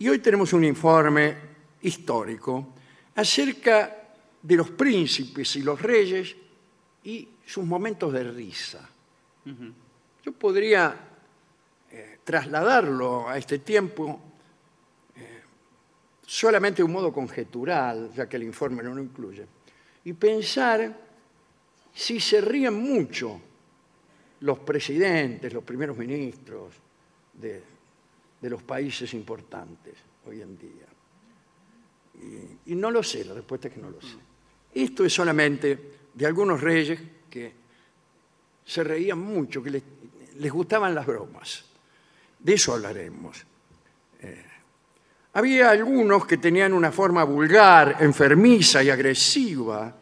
Y hoy tenemos un informe histórico acerca de los príncipes y los reyes y sus momentos de risa. Yo podría eh, trasladarlo a este tiempo eh, solamente de un modo conjetural, ya que el informe no lo incluye, y pensar si se ríen mucho los presidentes, los primeros ministros de, de los países importantes hoy en día. Y, no lo sé, la respuesta es que no lo sé. Esto es solamente de algunos reyes que se reían mucho, que les, gustaban las bromas. De eso hablaremos. Eh, había algunos que tenían una forma vulgar, enfermiza y agresiva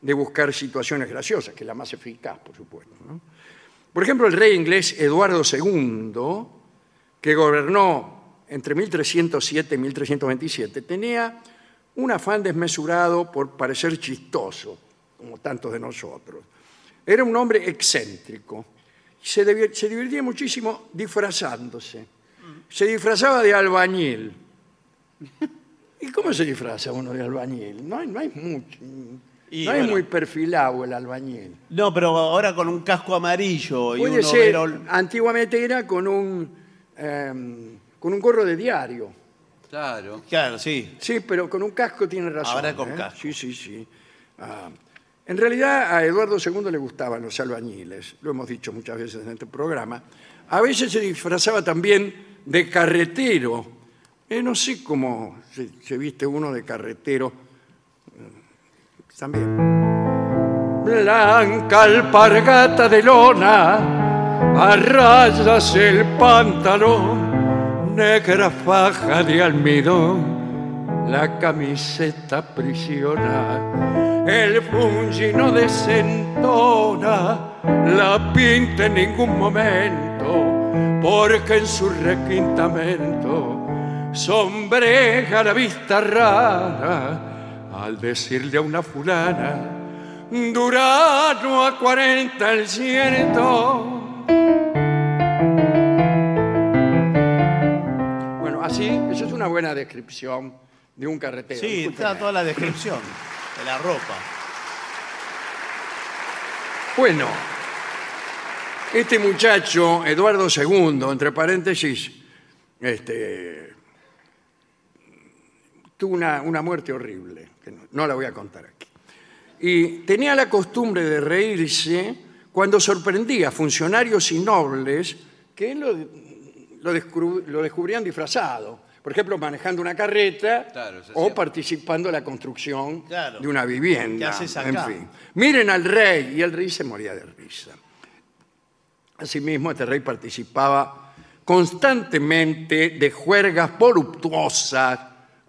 de buscar situaciones graciosas, que es la más eficaz, por supuesto. Por ejemplo, el rey inglés Eduardo II, que gobernó entre 1307 y 1327, tenía un afán desmesurado por parecer chistoso, como tantos de nosotros. Era un hombre excéntrico. Se, divertía muchísimo disfrazándose. Se disfrazaba de albañil. ¿Y cómo se disfraza uno de albañil? No hay, no hay mucho. Y no es muy perfilado el albañil. No, pero ahora con un casco amarillo y Puede un ser, overol. antiguamente era con un, em, con un gorro de diario. Claro. Claro, sí. Sí, pero con un casco tiene razón. Ahora con ¿eh? casco. Sí, sí, sí. Ah, en realidad a Eduardo II le gustaban los albañiles, lo hemos dicho muchas veces en este programa. A veces se disfrazaba también de carretero. Eh, no sé cómo se, se viste uno de carretero. Eh, También. Blanca alpargata de lona, a el pantalón, negra faja de almidón, la camiseta aprisiona, el fungi no desentona, la pinta en ningún momento, porque en su requintamento sombreja la vista rara al decirle a una fulana, Durano a 40 el ciento. Así, eso es una buena descripción de un carretero. Sí, Discúlpeme. está toda la descripción de la ropa. Bueno, este muchacho, Eduardo II, entre paréntesis, este, tuvo una, una muerte horrible, que no, no la voy a contar aquí. Y tenía la costumbre de reírse cuando sorprendía a funcionarios y nobles que lo, lo descubr- lo descubrían disfrazado. Por ejemplo, manejando una carreta Claro, o participando en la construcción Claro. de una vivienda. ¿Qué haces En fin. Miren al rey, y el rey se moría de risa. Asimismo, este rey participaba constantemente de juergas voluptuosas,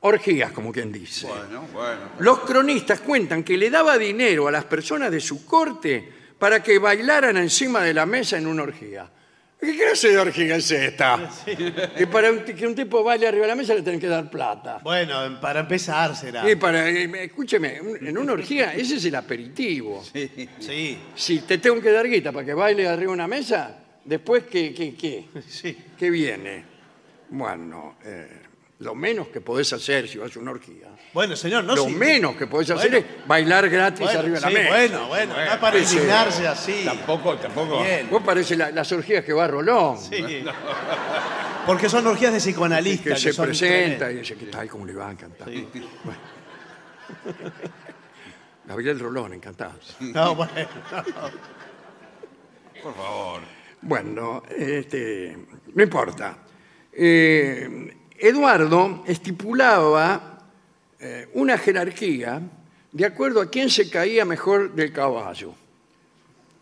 orgías, como quien dice. Bueno, bueno. Los cronistas cuentan que le daba dinero a las personas de su corte para que bailaran encima de la mesa en una orgía. ¿Qué clase de orgía es esta? Y para un- que un tipo baile arriba de la mesa le tienen que dar plata. Bueno, para empezar será. Y para, escúcheme, un- en una orgía ese es el aperitivo. Sí, Si te tengo que dar guita para que baile arriba de una mesa, después, ¿qué, qué, qué? sí. ¿Qué viene? Bueno, eh, lo menos que podés hacer si vas a una orgía, Bueno, señor, no lo sí. menos que podés hacer Bueno. es bailar gratis Bueno, arriba de la sí, mesa. bueno, bueno, no es para Sí. indignarse así. Tampoco, tampoco. Bien. Vos parece la- las orgías que va Rolón, Sí. Porque son orgías de psicoanalistas. que se son presenta y dice, ¿qué tal? ¿Cómo le va? Encantado. Bueno. Gabriel Rolón, encantado. No, bueno. Por favor. Bueno, este, no importa. Eh, Eduardo estipulaba eh, una jerarquía de acuerdo a quién se caía mejor del caballo.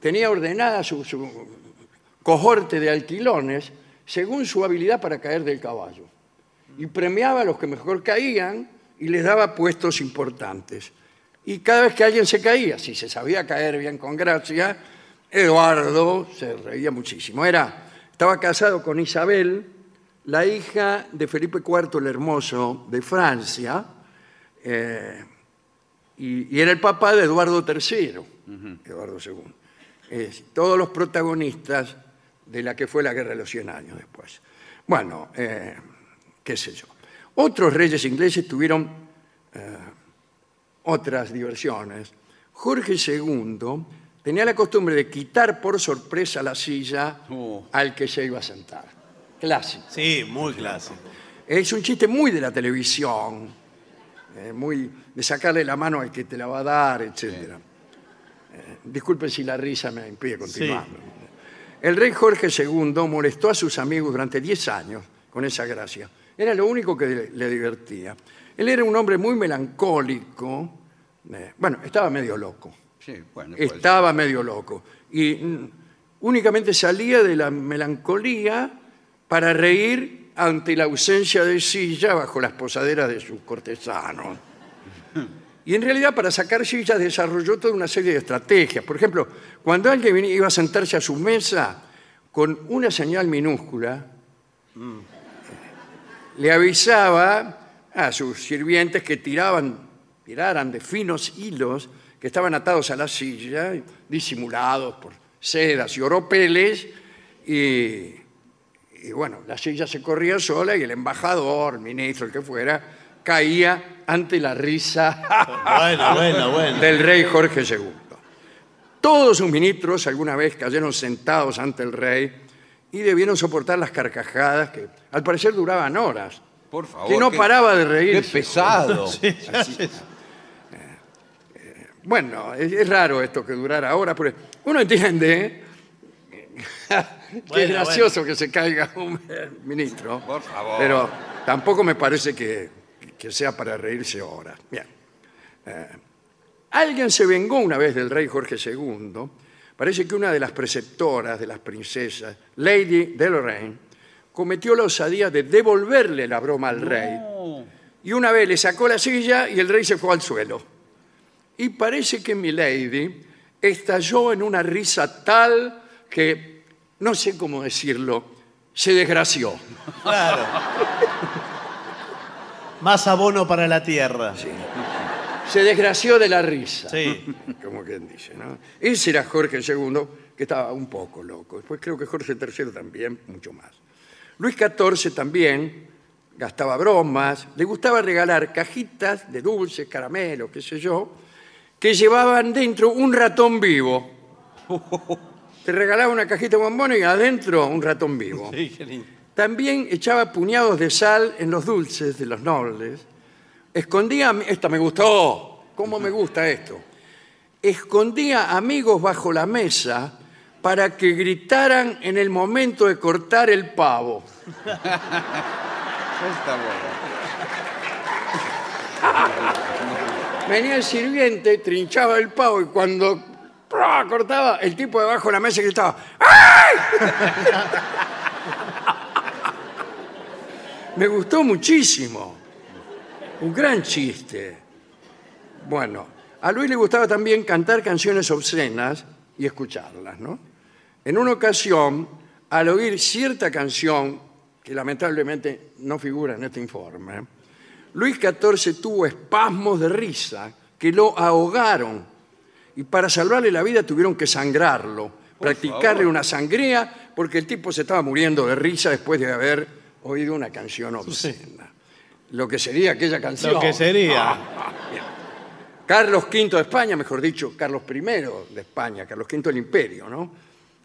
Tenía ordenada su, su cohorte de alquilones según su habilidad para caer del caballo. Y premiaba a los que mejor caían y les daba puestos importantes. Y cada vez que alguien se caía, si se sabía caer bien con gracia, Eduardo se reía muchísimo. Era, estaba casado con Isabel, la hija de Felipe IV el Hermoso de Francia, eh, y, y era el papá de Eduardo III, Eduardo II. Todos los protagonistas de la que fue la Guerra de los Cien Años después. Bueno, eh, qué sé yo. Otros reyes ingleses tuvieron eh, otras diversiones. Jorge II tenía la costumbre de quitar por sorpresa la silla Oh. al que se iba a sentar. Clásico. Sí, muy clásico. Es un chiste muy de la televisión, eh, muy de sacarle la mano al que te la va a dar, etc. Eh, disculpen si la risa me impide continuar. El rey Jorge II molestó a sus amigos durante 10 años con esa gracia. Era lo único que le, divertía. Él era un hombre muy melancólico. eh, bueno, estaba medio loco. Sí, bueno. Estaba medio loco. Y mm, únicamente salía de la melancolía para reír ante la ausencia de silla bajo las posaderas de sus cortesanos. Y en realidad para sacar sillas desarrolló toda una serie de estrategias. Por ejemplo, cuando alguien iba a sentarse a su mesa con una señal minúscula, le avisaba a sus sirvientes que tiraban, tiraran de finos hilos que estaban atados a la silla, disimulados por sedas y oropeles, y, y bueno, la silla se corría sola y el embajador, el ministro, el que fuera, caía ante la risa Bueno, bueno, bueno. del rey Jorge II. Todos sus ministros alguna vez cayeron sentados ante el rey y debieron soportar las carcajadas que al parecer duraban horas. Por favor. que no qué- paraba de Qué reírse. pesado. Bueno, es, es raro esto que durara horas, pero uno entiende que es Bueno, gracioso que se caiga un ministro. Por favor. Pero tampoco me parece que, que sea para reírse horas. Bien. Eh, alguien se vengó una vez del rey Jorge II. Parece que una de las preceptoras de las princesas, Lady de Lorraine, cometió la osadía de devolverle la broma al rey. Y una vez le sacó la silla y el rey se fue al suelo. Y parece que mi lady estalló en una risa tal que, no sé cómo decirlo, se desgració. Claro. Más abono para la tierra. Se desgració de la risa. Sí. Como quien dice, ¿no? Ese era Jorge II, que estaba un poco loco. Después creo que Jorge III también, mucho más. Luis XIV también gastaba bromas, le gustaba regalar cajitas de dulces, caramelos, qué sé yo, que llevaban dentro un ratón vivo. Te regalaba una cajita de bombones y adentro un ratón vivo. Sí, qué lindo. También echaba puñados de sal en los dulces de los nobles. Escondía, esta me gustó, ¿cómo me gusta esto? Escondía amigos bajo la mesa para que gritaran en el momento de cortar el pavo. Está bueno. Venía el sirviente, trinchaba el pavo y cuando cortaba, el tipo debajo de la mesa gritaba ¡Ay! Me gustó muchísimo. Un gran chiste. Bueno, a Luis le gustaba también cantar canciones obscenas y escucharlas, ¿no? En una ocasión, al oír cierta canción, que lamentablemente no figura en este informe, Luis XIV tuvo espasmos de risa que lo ahogaron y para salvarle la vida tuvieron que sangrarlo, practicarle favor. una sangría porque el tipo se estaba muriendo de risa después de haber oído una canción obscena. Lo que sería aquella canción. Lo que sería. Carlos V de España, mejor dicho, Carlos I de España, Carlos V del Imperio, ¿no?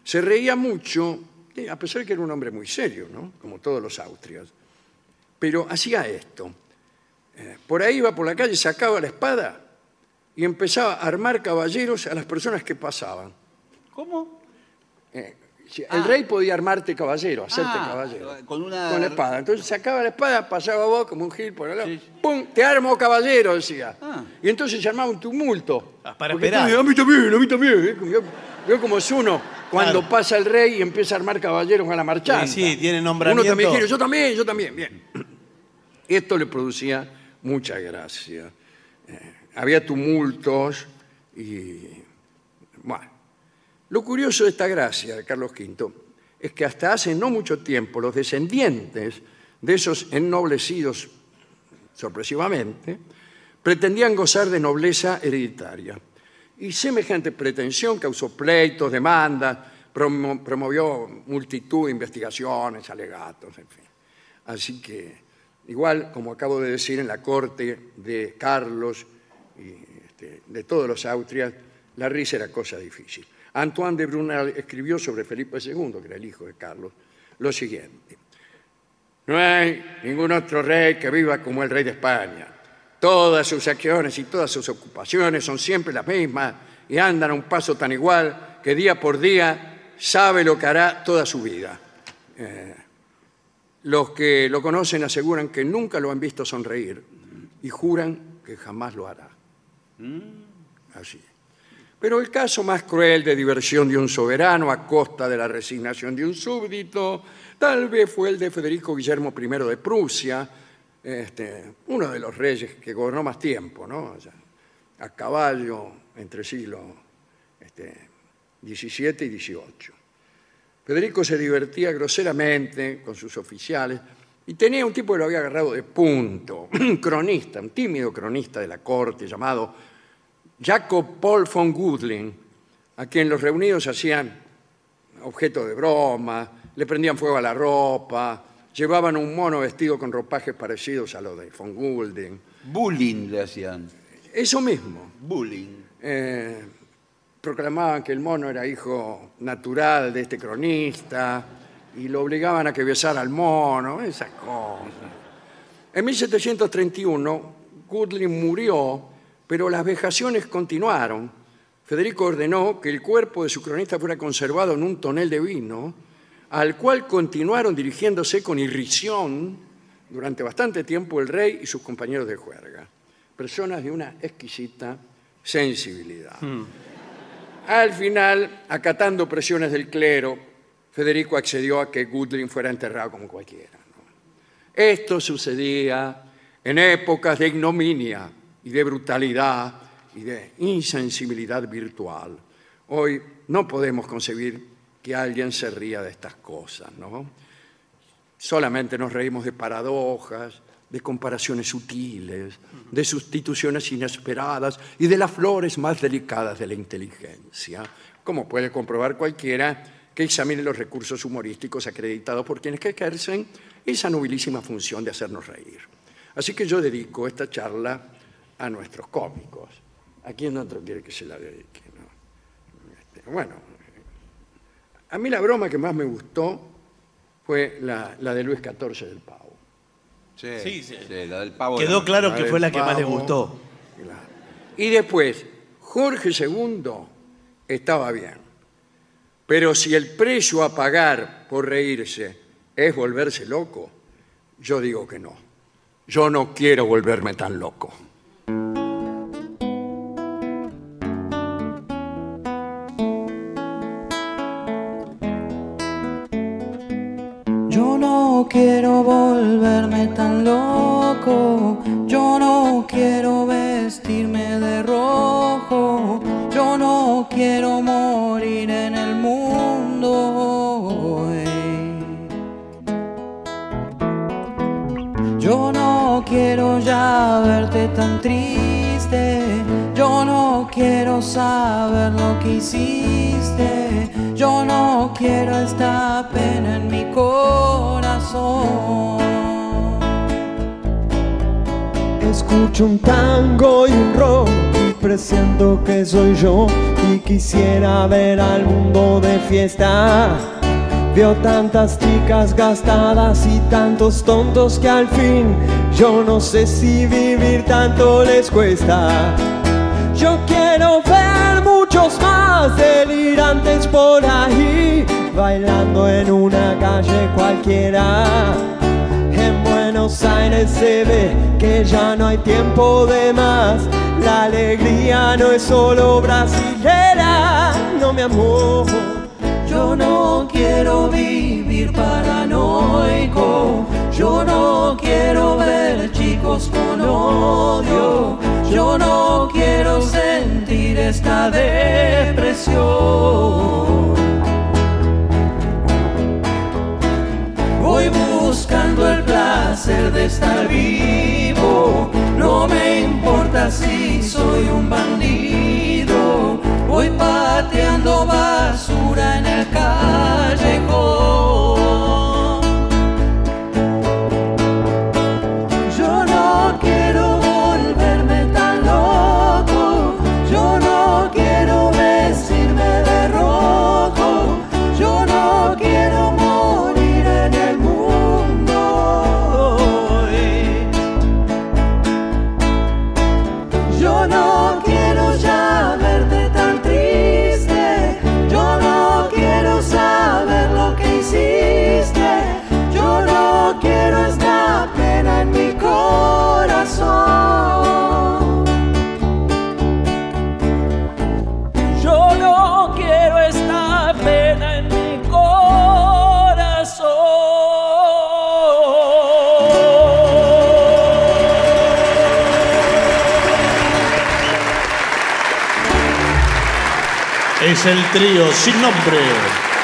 Se reía mucho, eh, a pesar de que era un hombre muy serio, ¿no? Como todos los austrias. Pero hacía esto. Eh, por ahí iba por la calle, sacaba la espada y empezaba a armar caballeros a las personas que pasaban. ¿Cómo? Eh, si- el rey podía armarte caballero, hacerte Ah, caballero. con una- Con la espada. Entonces sacaba la espada, pasaba vos como un gil por el lado. Sí. ¡Pum! Te armo caballero, decía. Ah. Y entonces se armaba un tumulto. Ah, para Porque esperar. tú, a mí también, a mí también. ¿eh? Yo, yo como es uno cuando Claro. pasa el rey y empieza a armar caballeros a la marchanda. Sí, sí, tiene Uno nombramiento. también quiere, yo también, yo también. Bien. Esto le producía mucha gracia. Eh, había tumultos y. Bueno. Lo curioso de esta gracia de Carlos V es que hasta hace no mucho tiempo los descendientes de esos ennoblecidos sorpresivamente pretendían gozar de nobleza hereditaria. Y semejante pretensión causó pleitos, demandas, promo- promovió multitud de investigaciones, alegatos, en fin. Así que Igual, como acabo de decir, en la corte de Carlos y este, de todos los Austrias, la risa era cosa difícil. Antoine de Brunel escribió sobre Felipe II, que era el hijo de Carlos, lo siguiente. No hay ningún otro rey que viva como el rey de España. Todas sus acciones y todas sus ocupaciones son siempre las mismas y andan a un paso tan igual que día por día sabe lo que hará toda su vida. Eh, los que lo conocen aseguran que nunca lo han visto sonreír y juran que jamás lo hará. Así. Pero el caso más cruel de diversión de un soberano a costa de la resignación de un súbdito, tal vez fue el de Federico Guillermo I de Prusia, este, uno de los reyes que gobernó más tiempo, ¿no? O sea, a caballo entre siglos este, XVII y XVIII. Federico se divertía groseramente con sus oficiales y tenía un tipo que lo había agarrado de punto, un cronista, un tímido cronista de la corte llamado Jacob Paul von Gudlin, a quien los reunidos hacían objeto de broma, le prendían fuego a la ropa, llevaban un mono vestido con ropajes parecidos a los de von Gudlin. Bullying le hacían. Eso mismo. Bullying. Eh, proclamaban que el mono era hijo natural de este cronista y lo obligaban a que besara al mono, esas cosas. En 1731, Gudlin murió, pero las vejaciones continuaron. Federico ordenó que el cuerpo de su cronista fuera conservado en un tonel de vino, al cual continuaron dirigiéndose con irrisión durante bastante tiempo el rey y sus compañeros de juerga, personas de una exquisita sensibilidad. Al final, acatando presiones del clero, Federico accedió a que Gudlin fuera enterrado como cualquiera. Esto sucedía en épocas de ignominia y de brutalidad y de insensibilidad virtual. Hoy no podemos concebir que alguien se ría de estas cosas, ¿no? Solamente nos reímos de paradojas, de comparaciones sutiles, de sustituciones inesperadas y de las flores más delicadas de la inteligencia, como puede comprobar cualquiera que examine los recursos humorísticos acreditados por quienes que ejercen esa nobilísima función de hacernos reír. Así que yo dedico esta charla a nuestros cómicos. ¿A quién otro quiere que se la dedique? no? Este, bueno, a mí la broma que más me gustó fue la, la de Luis XIV del Pavo. Sí, Sí, sí. la del pavo. Quedó claro La que fue la que más le gustó. Y después, Jorge II estaba bien. Pero si el precio a pagar por reírse es volverse loco, yo digo que no. Yo no quiero volverme tan loco. Yo no quiero volverme tan loco, yo no quiero vestirme de rojo, yo no quiero morir en el mundo. ey. Yo no quiero ya verte tan triste, yo no quiero saber lo que hiciste, yo no quiero esta pena en mi corazón. Escucho un tango y un rock y presiento que soy yo y quisiera ver al mundo de fiesta. Veo tantas chicas gastadas y tantos tontos que al fin yo no sé si vivir tanto les cuesta. Yo quiero ver muchos más delirantes por ahí, bailando en una calle cualquiera. Se ve que ya no hay tiempo de más. La alegría no es solo brasilera, no mi amor. Yo no quiero vivir paranoico, yo no quiero ver chicos con odio, yo no quiero sentir esta depresión. De estar vivo, no me importa si soy un bandido, voy pateando basura en el callejón. Es el trío sin nombre.